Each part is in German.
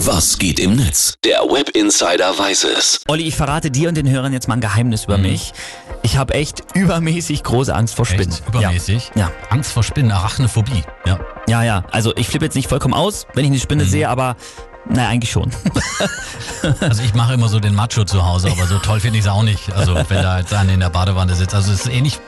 Was geht im Netz? Der Web Insider weiß es. Olli, ich verrate dir und den Hörern jetzt mal ein Geheimnis über mich. Ich habe echt übermäßig große Angst vor Spinnen. Echt? Übermäßig? Ja. Angst vor Spinnen, Arachnophobie. Ja. Ja, ja, ja. Also ich flippe jetzt nicht vollkommen aus, wenn ich eine Spinne sehe, aber naja, eigentlich schon. Also ich mache immer so den Macho zu Hause, aber so toll finde ich es auch nicht. Also wenn da jetzt einer in der Badewanne sitzt. Also es ist ähnlich,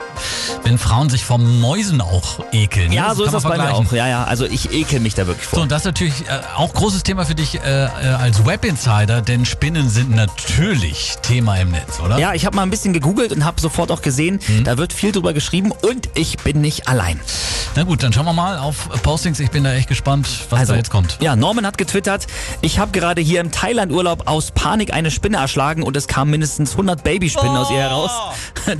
wenn Frauen sich vor Mäusen auch ekeln. ne? ja, so ist das bei mir auch. Ja, ja. Also ich ekel mich da wirklich So, vor. und das ist natürlich äh, auch großes Thema für dich äh, äh, als Web-Insider, denn Spinnen sind natürlich Thema im Netz, oder? Ja, ich habe mal ein bisschen gegoogelt und habe sofort auch gesehen, da wird viel drüber geschrieben und ich bin nicht allein. Na gut, dann schauen wir mal auf Postings. Ich bin da echt gespannt, was da jetzt kommt. Also, Ja, Norman hat getwittert, ich habe gerade hier im Thailand-Urlaub aus Panik eine Spinne erschlagen und es kamen mindestens 100 Babyspinnen aus ihr heraus.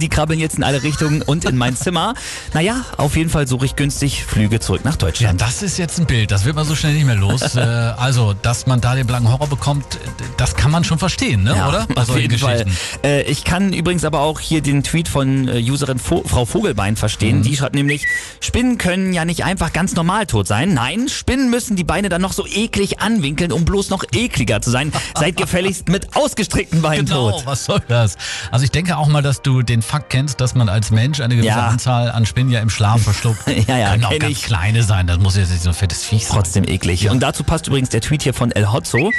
Die krabbeln jetzt in alle Richtungen und in mein Zimmer. Naja, auf jeden Fall suche ich günstig Flüge zurück nach Ja, Deutschland. das ist jetzt ein Bild, das wird man so schnell nicht mehr los. äh, also, dass man da den blanken Horror bekommt, das kann man schon verstehen, ne? oder? Bei auf jeden Fall. Äh, ich kann übrigens aber auch hier den Tweet von äh, Userin Vo Frau Vogelbein verstehen. Die schreibt nämlich, Spinnen können ja nicht einfach ganz normal tot sein. Nein, Spinnen müssen die Beine dann noch so eklig anwinkeln, um bloß noch ekliger zu sein. Seid gefälligst mit ausgestreckten Beinen Genau, tot. was soll das? Also ich denke auch mal, dass du den Fakt kennst, dass man als Mensch eine gewisse Ja. Anzahl an Spinnen ja im Schlaf verschluckt. Ja, ja, Können auch ganz ich. kleine sein, das muss jetzt nicht so ein fettes Viech sein. Trotzdem eklig. Und dazu passt übrigens der Tweet hier von El Hotzo.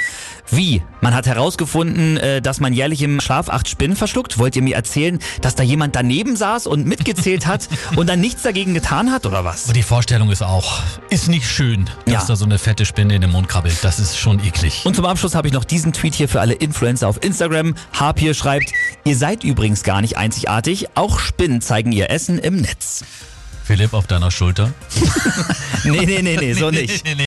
Wie? Man hat herausgefunden, äh, dass man jährlich im Schlaf acht Spinnen verschluckt. Wollt ihr mir erzählen, dass da jemand daneben saß und mitgezählt hat und dann nichts dagegen getan hat oder was? Die Vorstellung ist auch, ist nicht schön, dass Ja. da so eine fette Spinne in den Mund krabbelt. Das ist schon eklig. Und zum Abschluss habe ich noch diesen Tweet hier für alle Influencer auf Instagram. Harpier schreibt, ihr seid übrigens gar nicht einzigartig, auch Spinnen zeigen ihr Essen im Netz. Philipp auf deiner Schulter. Nee, nee, nee, nee, so nicht. Nee, nee, nee.